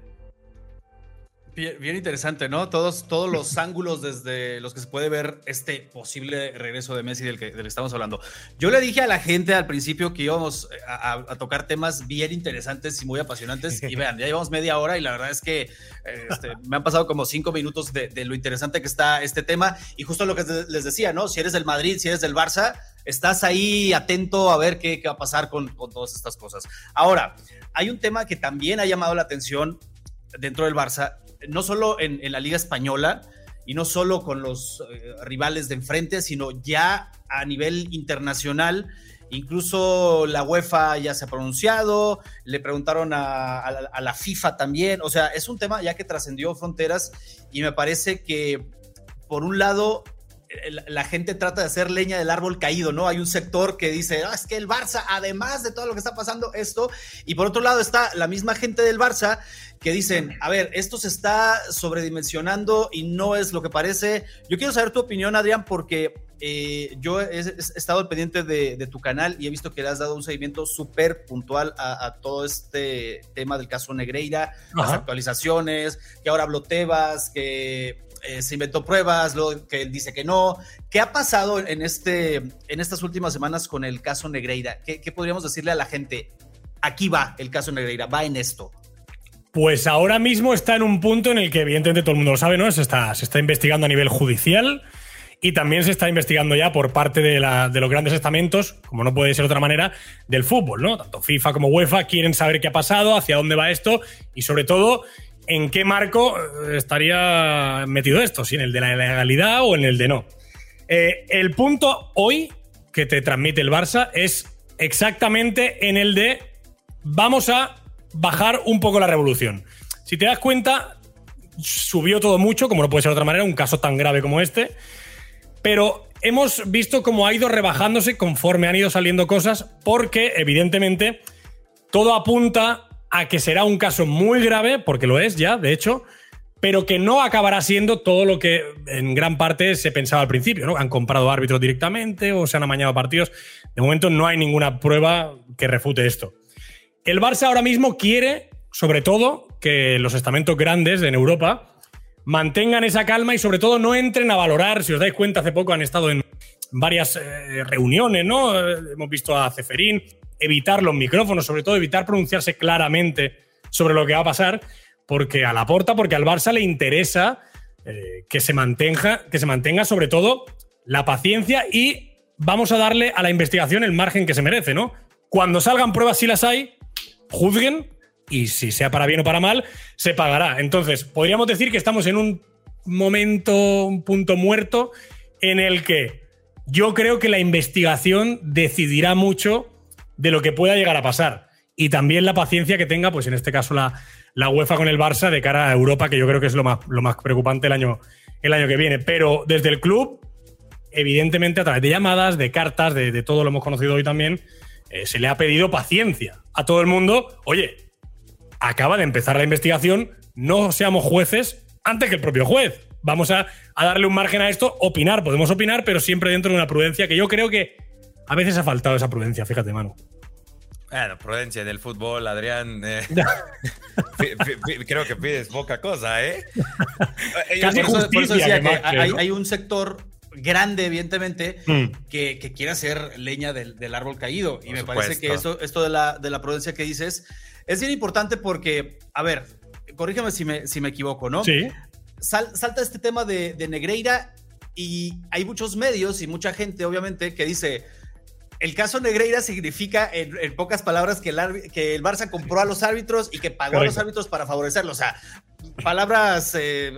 Bien, interesante, ¿no? Todos, todos los *laughs* ángulos desde los que se puede ver este posible regreso de Messi del que, estamos hablando. Yo le dije a la gente al principio que íbamos a, tocar temas bien interesantes y muy apasionantes. Y *laughs* vean, ya llevamos media hora y la verdad es que este, me han pasado como cinco minutos de, lo interesante que está este tema. Y justo lo que les decía, ¿no? Si eres del Madrid, si eres del Barça, estás ahí atento a ver qué, va a pasar con, con todas estas cosas. Ahora, hay un tema que también ha llamado la atención dentro del Barça no solo en, la Liga Española y no solo con los eh, rivales de enfrente, sino ya a nivel internacional. Incluso la UEFA ya se ha pronunciado, le preguntaron a, la FIFA también, o sea, es un tema ya que trascendió fronteras y me parece que, por un lado, la gente trata de hacer leña del árbol caído, ¿no? Hay un sector que dice, ah, es que el Barça, además de todo lo que está pasando, esto, y por otro lado está la misma gente del Barça que dicen, a ver, esto se está sobredimensionando y no es lo que parece. Yo quiero saber tu opinión, Adrián, porque eh, yo he, estado al pendiente de, tu canal y he visto que le has dado un seguimiento súper puntual a, todo este tema del caso Negreira, las actualizaciones, que ahora habló Tebas, que eh, se inventó pruebas, luego que él dice que no. ¿Qué ha pasado en, este, en estas últimas semanas con el caso Negreira? ¿Qué, podríamos decirle a la gente? Aquí va el caso Negreira, va en esto. Pues ahora mismo está en un punto en el que evidentemente todo el mundo lo sabe, ¿no? Se está, se está investigando a nivel judicial y también se está investigando ya por parte de, de, los grandes estamentos, como no puede ser de otra manera, del fútbol, ¿no? Tanto FIFA como UEFA quieren saber qué ha pasado, hacia dónde va esto y sobre todo en qué marco eh, estaría metido esto, si en el de la legalidad o en el de no. Eh, el punto hoy que te transmite el Barça es exactamente en el de vamos a bajar un poco la revolución. Si te das cuenta, subió todo mucho, como no puede ser de otra manera, un caso tan grave como este, pero hemos visto cómo ha ido rebajándose conforme han ido saliendo cosas, porque evidentemente todo apunta a que será un caso muy grave, porque lo es ya, de hecho, pero que no acabará siendo todo lo que en gran parte se pensaba al principio, ¿no? Han comprado árbitros directamente o se han amañado partidos. De momento no hay ninguna prueba que refute esto. El Barça ahora mismo quiere, sobre todo, que los estamentos grandes en Europa mantengan esa calma y sobre todo no entren a valorar, si os dais cuenta, hace poco han estado en varias eh, reuniones, ¿no? Hemos visto a Ceferín evitar los micrófonos, sobre todo evitar pronunciarse claramente sobre lo que va a pasar, porque a la porta, porque al Barça le interesa eh, que, se mantenga, que se mantenga sobre todo la paciencia y vamos a darle a la investigación el margen que se merece, ¿no? Cuando salgan pruebas, si las hay, juzguen y si sea para bien o para mal, se pagará. Entonces, podríamos decir que estamos en un momento, un punto muerto en el que yo creo que la investigación decidirá mucho de lo que pueda llegar a pasar. Y también la paciencia que tenga, pues en este caso la, la UEFA con el Barça de cara a Europa, que yo creo que es lo más, lo más preocupante el año, el año que viene. Pero desde el club, evidentemente a través de llamadas, de cartas, de, todo lo hemos conocido hoy también, eh, se le ha pedido paciencia a todo el mundo. Oye, acaba de empezar la investigación, no seamos jueces antes que el propio juez. Vamos a, darle un margen a esto, opinar, podemos opinar, pero siempre dentro de una prudencia que yo creo que a veces ha faltado esa prudencia, fíjate, Manu. Bueno, prudencia en el fútbol, Adrián. Eh, *laughs* creo que pides poca cosa, ¿eh? *laughs* Casi por, eso, decía que, hay, un sector grande, evidentemente, mm. que, quiere hacer leña del, árbol caído. y me parece que esto, esto de, la, de la prudencia que dices es bien importante porque, a ver, corrígeme si me, si me equivoco, ¿no? Sí. salta este tema de, Negreira y hay muchos medios y mucha gente, obviamente, que dice. El caso Negreira significa, en, pocas palabras, que el, que el, Barça compró a los árbitros y que pagó a los árbitros para favorecerlos. O sea, palabras eh,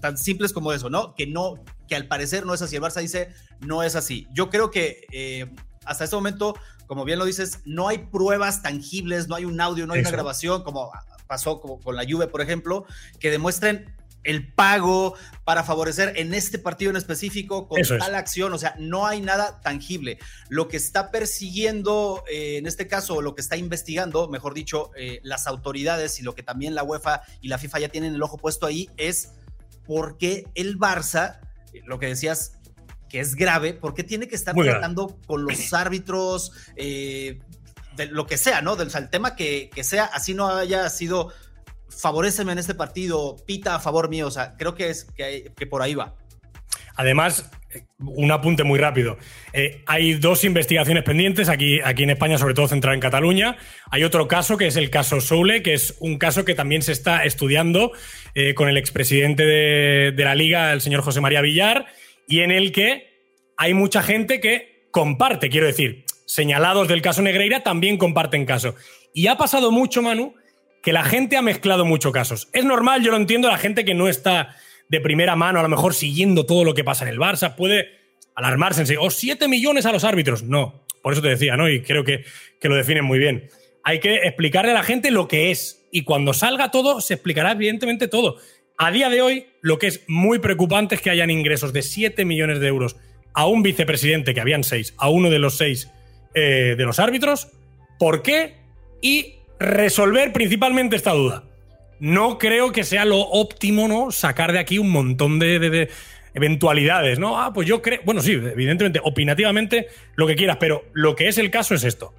tan simples como eso, ¿no? Que no, que al parecer no es así. El Barça dice no es así. Yo creo que eh, hasta este momento como bien lo dices, no hay pruebas tangibles, no hay un audio, no hay una grabación, como pasó con la Juve, por ejemplo, que demuestren el pago para favorecer en este partido en específico con tal acción, o sea, no hay nada tangible. Lo que está persiguiendo, eh, en este caso, lo que está investigando, mejor dicho, eh, las autoridades y lo que también la UEFA y la FIFA ya tienen el ojo puesto ahí, es por qué el Barça, eh, lo que decías, que es grave, porque tiene que estar tratando con los *clears throat* árbitros, eh, de lo que sea, ¿no? Del, el tema que, sea, así no haya sido favoreceme en este partido, pita a favor mío, o sea, creo que es que, por ahí va. Además, un apunte muy rápido. Eh, hay dos investigaciones pendientes aquí, aquí en España, sobre todo centrada en Cataluña. Hay otro caso que es el caso Soule, que es un caso que también se está estudiando eh, con el expresidente de, de la Liga, el señor José María Villar, y en el que hay mucha gente que comparte, quiero decir, señalados del caso Negreira también comparten caso. Y ha pasado mucho, Manu, que la gente ha mezclado muchos casos. Es normal, yo lo entiendo, la gente que no está de primera mano, a lo mejor siguiendo todo lo que pasa en el Barça, puede alarmarse en o oh, 7 millones a los árbitros. No, por eso te decía, ¿no? Y creo que, que lo definen muy bien. Hay que explicarle a la gente lo que es. Y cuando salga todo, se explicará evidentemente todo. A día de hoy, lo que es muy preocupante es que hayan ingresos de 7 millones de euros a un vicepresidente, que habían seis, a uno de los seis eh, de los árbitros. ¿Por qué? Y resolver principalmente esta duda. No creo que sea lo óptimo, ¿no? Sacar de aquí un montón de, eventualidades, ¿no? Ah, pues yo creo. Bueno, sí, evidentemente, opinativamente, lo que quieras, pero lo que es el caso es esto.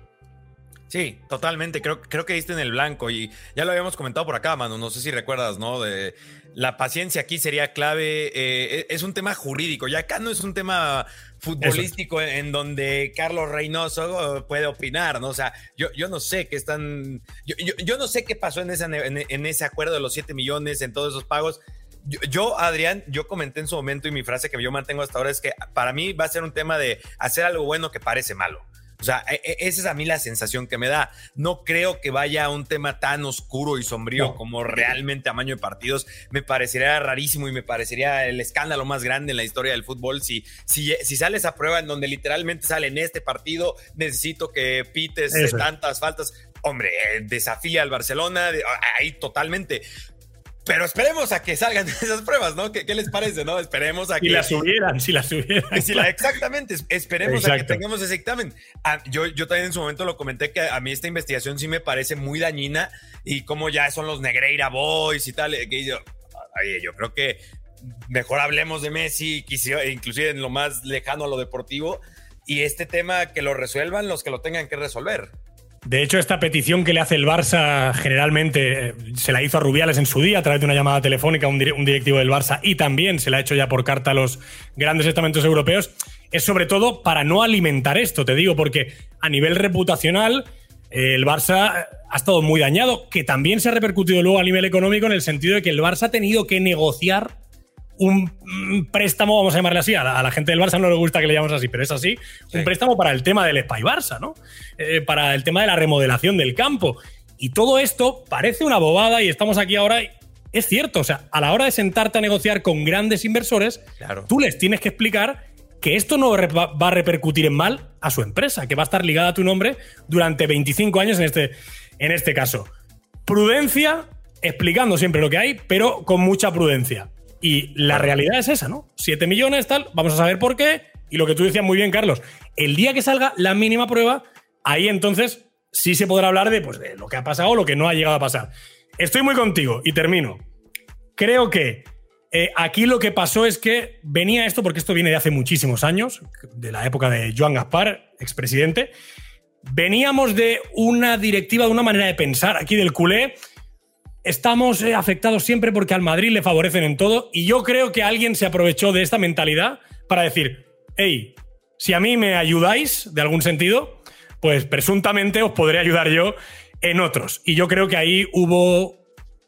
Sí, totalmente. Creo, creo que diste en el blanco y ya lo habíamos comentado por acá, mano. No sé si recuerdas, ¿no? De la paciencia aquí sería clave. Eh, es un tema jurídico. Ya acá no es un tema futbolístico en donde Carlos Reynoso puede opinar, ¿no? O sea, yo, yo no sé qué están. Yo, yo, no sé qué pasó en, esa, en, ese acuerdo de los 7 millones, en todos esos pagos. Yo, Adrián, yo comenté en su momento y mi frase que yo mantengo hasta ahora es que para mí va a ser un tema de hacer algo bueno que parece malo. O sea, e, e, esa es a mí la sensación que me da. No creo que vaya a un tema tan oscuro y sombrío como realmente tamaño de partidos. Me parecería rarísimo y me parecería el escándalo más grande en la historia del fútbol si, si, si sale esa prueba en donde literalmente sale en este partido, necesito que pites tantas faltas. Hombre, eh, desafía al Barcelona, ahí totalmente. Pero esperemos a que salgan *laughs* esas pruebas, ¿no? ¿Qué, les parece, no? Esperemos a que. Si las subieran, *laughs* si las subieran. exactamente, esperemos a que tengamos ese dictamen. Ah, yo, yo también en su momento lo comenté que a mí esta investigación sí me parece muy dañina y como ya son los Negreira Boys y tal. Que yo, oye, yo creo que mejor hablemos de Messi, inclusive en lo más lejano a lo deportivo, y este tema que lo resuelvan los que lo tengan que resolver. De hecho, esta petición que le hace el Barça generalmente eh, se la hizo a Rubiales en su día a través de una llamada telefónica a un, directivo del Barça y también se la ha hecho ya por carta a los grandes estamentos europeos. Es sobre todo para no alimentar esto, te digo, porque a nivel reputacional eh, el Barça ha estado muy dañado, que también se ha repercutido luego a nivel económico en el sentido de que el Barça ha tenido que negociar un préstamo, vamos a llamarle así, a la, gente del Barça no le gusta que le llamemos así, pero es así, un préstamo para el tema del Spy Barça, ¿no? Eh, para el tema de la remodelación del campo. Y todo esto parece una bobada y estamos aquí ahora. Es cierto, o sea, a la hora de sentarte a negociar con grandes inversores, tú les tienes que explicar que esto no va a repercutir en mal a su empresa, que va a estar ligada a tu nombre durante 25 años en este, en este caso. Prudencia, explicando siempre lo que hay, pero con mucha prudencia. Y la realidad es esa, ¿no? 7 millones, tal, vamos a saber por qué. Y lo que tú decías muy bien, Carlos, el día que salga la mínima prueba, ahí entonces sí se podrá hablar de, pues, de lo que ha pasado o lo que no ha llegado a pasar. Estoy muy contigo y termino. Creo que eh, aquí lo que pasó es que venía esto, porque esto viene de hace muchísimos años, de la época de Joan Gaspar, expresidente. Veníamos de una directiva, de una manera de pensar aquí del culé, estamos eh, afectados siempre porque al Madrid le favorecen en todo y yo creo que alguien se aprovechó de esta mentalidad para decir, hey, si a mí me ayudáis de algún sentido, pues presuntamente os podré ayudar yo en otros. Y yo creo que ahí hubo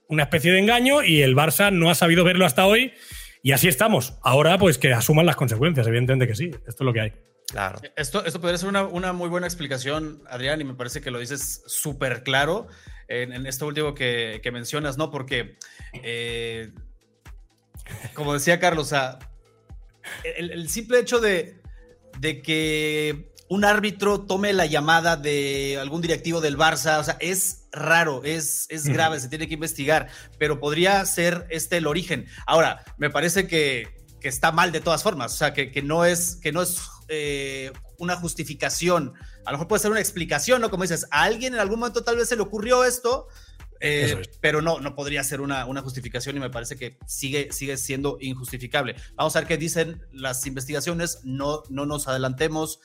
una especie de engaño y el Barça no ha sabido verlo hasta hoy y así estamos. Ahora pues que asuman las consecuencias, evidentemente que sí, esto es lo que hay. Claro. Esto, esto podría ser una, una muy buena explicación, Adrián, y me parece que lo dices súper claro en, esto último que, mencionas, ¿no? Porque, eh, como decía Carlos, o el, simple hecho de, de, que un árbitro tome la llamada de algún directivo del Barça, o sea, es raro, es, es grave, se tiene que investigar, pero podría ser este el origen. Ahora, me parece que, está mal de todas formas, o sea, que, no es, que no es eh, una justificación a lo mejor puede ser una explicación, ¿no? Como dices, a alguien en algún momento tal vez se le ocurrió esto, eh, pero no, no podría ser una, una, justificación y me parece que sigue, sigue siendo injustificable. Vamos a ver qué dicen las investigaciones, no, no nos adelantemos,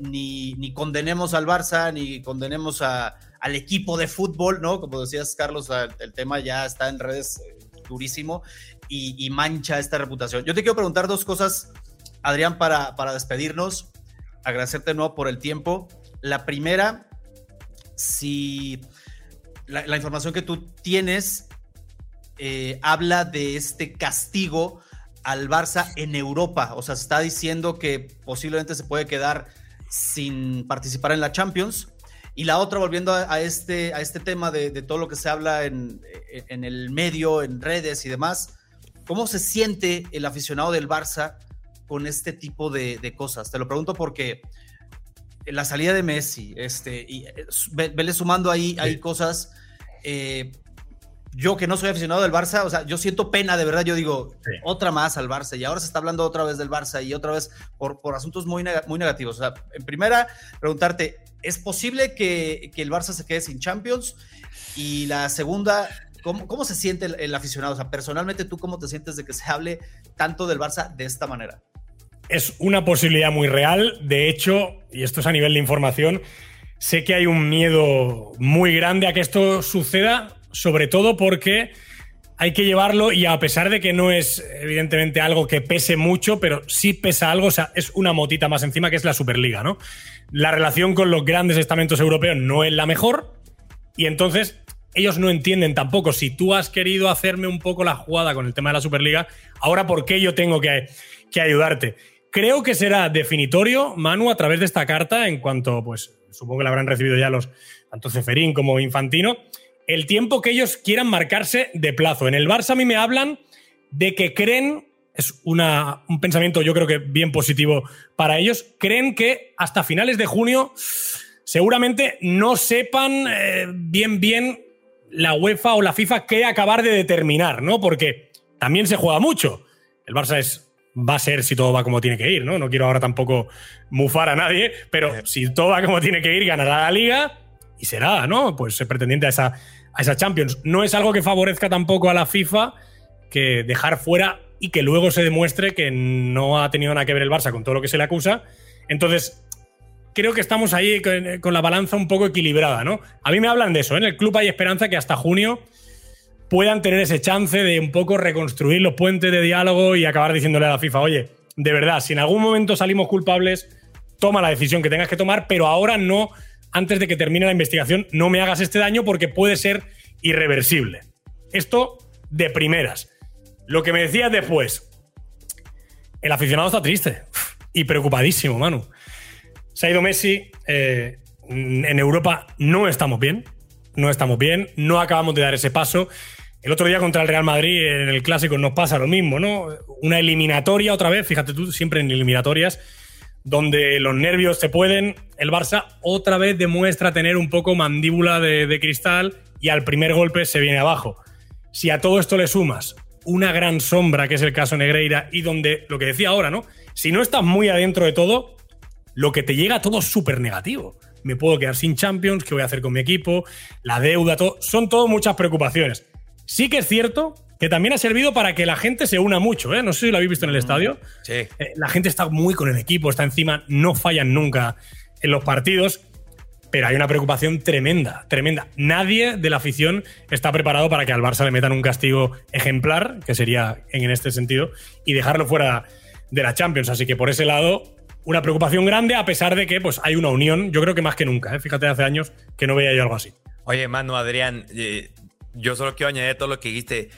ni, ni condenemos al Barça, ni condenemos a, al equipo de fútbol, ¿no? Como decías, Carlos, el tema ya está en redes eh, durísimo y, y, mancha esta reputación. Yo te quiero preguntar dos cosas, Adrián, para, para despedirnos. Agradecerte de nuevo por el tiempo. La primera, si la, información que tú tienes eh, habla de este castigo al Barça en Europa. O sea, se está diciendo que posiblemente se puede quedar sin participar en la Champions. Y la otra, volviendo a, este, a este tema de, todo lo que se habla en, el medio, en redes y demás, ¿cómo se siente el aficionado del Barça con este tipo de, de cosas? Te lo pregunto porque la salida de Messi, este, y eh, vele sumando ahí, hay cosas. Eh, yo que no soy aficionado del Barça, o sea, yo siento pena, de verdad, yo digo, otra más al Barça, y ahora se está hablando otra vez del Barça y otra vez por, por asuntos muy, muy negativos. O sea, en primera, preguntarte, ¿es posible que, que el Barça se quede sin Champions? Y la segunda, ¿cómo, cómo se siente el, el, aficionado? O sea, personalmente, ¿tú cómo te sientes de que se hable tanto del Barça de esta manera? Es una posibilidad muy real. De hecho, y esto es a nivel de información, sé que hay un miedo muy grande a que esto suceda, sobre todo porque hay que llevarlo y a pesar de que no es evidentemente algo que pese mucho, pero sí pesa algo, o sea, es una motita más encima que es la Superliga, ¿no? La relación con los grandes estamentos europeos no es la mejor y entonces ellos no entienden tampoco si tú has querido hacerme un poco la jugada con el tema de la Superliga, ahora por qué yo tengo que, que ayudarte. Creo que será definitorio, Manu, a través de esta carta, en cuanto, pues, supongo que la habrán recibido ya los, tanto Ceferín como Infantino, el tiempo que ellos quieran marcarse de plazo. En el Barça a mí me hablan de que creen, es una, un pensamiento yo creo que bien positivo para ellos, creen que hasta finales de junio seguramente no sepan eh, bien bien la UEFA o la FIFA qué acabar de determinar, ¿no? Porque también se juega mucho. El Barça es va a ser si todo va como tiene que ir, ¿no? No quiero ahora tampoco mufar a nadie, pero eh. si todo va como tiene que ir, ganará la liga y será, ¿no? Pues pretendiente a esa, a esa Champions. No es algo que favorezca tampoco a la FIFA que dejar fuera y que luego se demuestre que no ha tenido nada que ver el Barça con todo lo que se le acusa. Entonces, creo que estamos ahí con, la balanza un poco equilibrada, ¿no? A mí me hablan de eso, ¿eh? en el club hay esperanza que hasta junio puedan tener ese chance de un poco reconstruir los puentes de diálogo y acabar diciéndole a la FIFA, oye, de verdad, si en algún momento salimos culpables, toma la decisión que tengas que tomar, pero ahora no, antes de que termine la investigación, no me hagas este daño porque puede ser irreversible. Esto de primeras. Lo que me decías después, el aficionado está triste y preocupadísimo, Manu. Se ha ido Messi, eh, en Europa no estamos bien, no estamos bien, no acabamos de dar ese paso. El otro día contra el Real Madrid en el clásico nos pasa lo mismo, ¿no? Una eliminatoria otra vez, fíjate tú, siempre en eliminatorias, donde los nervios se pueden. El Barça otra vez demuestra tener un poco mandíbula de, cristal y al primer golpe se viene abajo. Si a todo esto le sumas una gran sombra, que es el caso Negreira, y donde, lo que decía ahora, ¿no? Si no estás muy adentro de todo, lo que te llega todo es súper negativo. Me puedo quedar sin Champions, ¿qué voy a hacer con mi equipo? La deuda, todo. Son todo muchas preocupaciones. Sí que es cierto que también ha servido para que la gente se una mucho, ¿eh? No sé si lo habéis visto en el estadio. Sí. Eh, la gente está muy con el equipo, está encima, no fallan nunca en los partidos, pero hay una preocupación tremenda, tremenda. Nadie de la afición está preparado para que al Barça le metan un castigo ejemplar, que sería en este sentido, y dejarlo fuera de la Champions. Así que por ese lado, una preocupación grande, a pesar de que pues, hay una unión, yo creo que más que nunca. ¿eh? Fíjate, hace años que no veía yo algo así. Oye, Manu, Adrián, eh, yo solo quiero añadir todo lo que dijiste.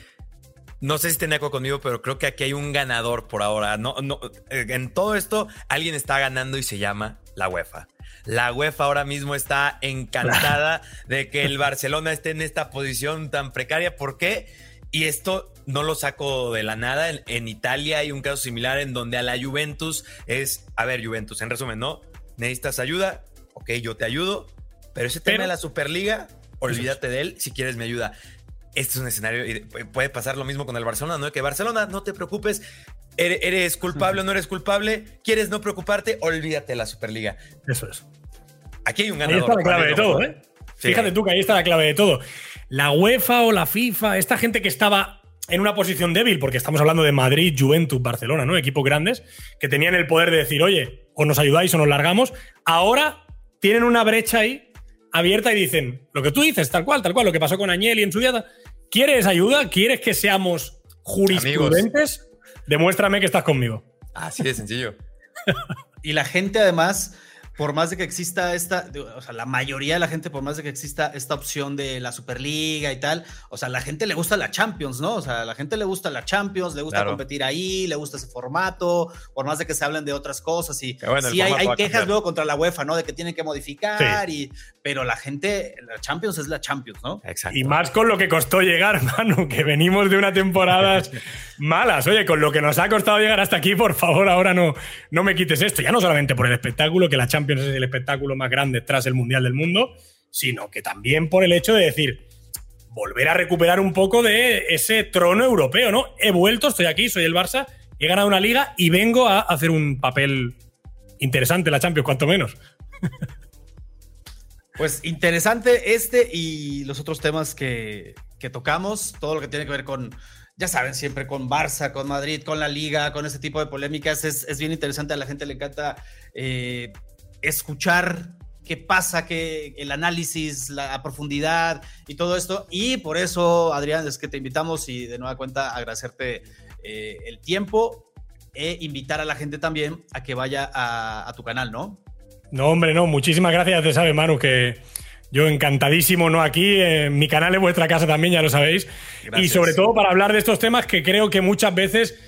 No sé si tiene eco conmigo, pero creo que aquí hay un ganador por ahora. No, no, eh, en todo esto, alguien está ganando y se llama la UEFA. La UEFA ahora mismo está encantada *laughs* de que el Barcelona esté en esta posición tan precaria. ¿Por qué? Y esto no lo saco de la nada. En, Italia hay un caso similar en donde a la Juventus es, a ver, Juventus, en resumen, ¿no? Necesitas ayuda, ok, yo te ayudo, pero ese tema de la Superliga olvídate de él si quieres mi ayuda. Este es un escenario y puede pasar lo mismo con el Barcelona, ¿no? Que Barcelona, no te preocupes, eres culpable o no eres culpable, quieres no preocuparte, olvídate de la Superliga. Eso es. Aquí hay un ganador. Ahí está la clave de todo, ¿eh? Fíjate tú que ahí está la clave de todo. La UEFA o la FIFA, esta gente que estaba en una posición débil, porque estamos hablando de Madrid, Juventus, Barcelona, ¿no? Equipos grandes, que tenían el poder de decir, oye, o nos ayudáis o nos largamos. Ahora tienen una brecha ahí abierta y dicen, lo que tú dices, tal cual, tal cual, lo que pasó con Añeli en su diada. ¿Quieres ayuda? ¿Quieres que seamos jurisprudentes? Demuéstrame que estás conmigo. Así de sencillo. *laughs* y la gente además por más de que exista esta, o sea, la mayoría de la gente, por más de que exista esta opción de la Superliga y tal, o sea, la gente le gusta la Champions, ¿no? O sea, la gente le gusta la Champions, le gusta competir ahí, le gusta ese formato, por más de que se hablen de otras cosas y sí hay, quejas luego contra la UEFA, ¿no? De que tienen que modificar y, pero la gente, la Champions es la Champions, ¿no? Exacto. Y más con lo que costó llegar, *laughs* Manu, que venimos de unas temporadas *laughs* malas. Oye, con lo que nos ha costado llegar hasta aquí, por favor, ahora no, no me quites esto. Ya no solamente por el espectáculo, que la Champions es el espectáculo más grande tras el Mundial del Mundo, sino que también por el hecho de decir, volver a recuperar un poco de ese trono europeo, ¿no? He vuelto, estoy aquí, soy el Barça, he ganado una liga y vengo a hacer un papel interesante la Champions, cuanto menos. *laughs* Pues interesante este y los otros temas que, tocamos, todo lo que tiene que ver con, ya saben, siempre con Barça, con Madrid, con la liga, con ese tipo de polémicas, es, bien interesante, a la gente le encanta eh, escuchar qué pasa, qué, el análisis, la profundidad y todo esto. Y por eso, Adrián, es que te invitamos y de nueva cuenta agradecerte eh, el tiempo e invitar a la gente también a que vaya a, tu canal, ¿no? No, hombre, no. Muchísimas gracias. Te sabe, Manu, que yo encantadísimo, ¿no? Aquí, en mi canal es vuestra casa también, ya lo sabéis. Y sobre todo para hablar de estos temas que creo que muchas veces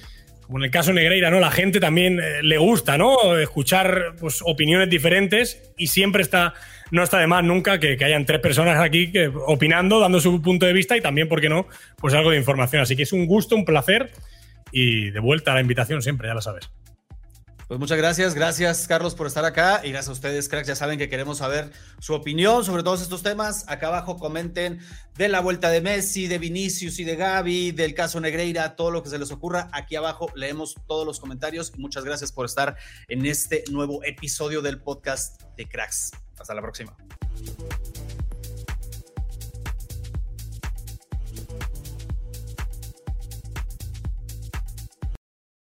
como en el caso Negreira, ¿no? La gente también eh, le gusta, ¿no? Escuchar pues, opiniones diferentes y siempre está, no está de más nunca que, que, hayan tres personas aquí que, opinando, dando su punto de vista y también, ¿por qué no? Pues algo de información. Así que es un gusto, un placer y de vuelta a la invitación siempre, ya lo sabes. Pues muchas gracias, gracias Carlos por estar acá y gracias a ustedes, cracks. Ya saben que queremos saber su opinión sobre todos estos temas. Acá abajo comenten de la vuelta de Messi, de Vinicius y de Gaby, del caso Negreira, todo lo que se les ocurra. Aquí abajo leemos todos los comentarios. Muchas gracias por estar en este nuevo episodio del podcast de Cracks. Hasta la próxima.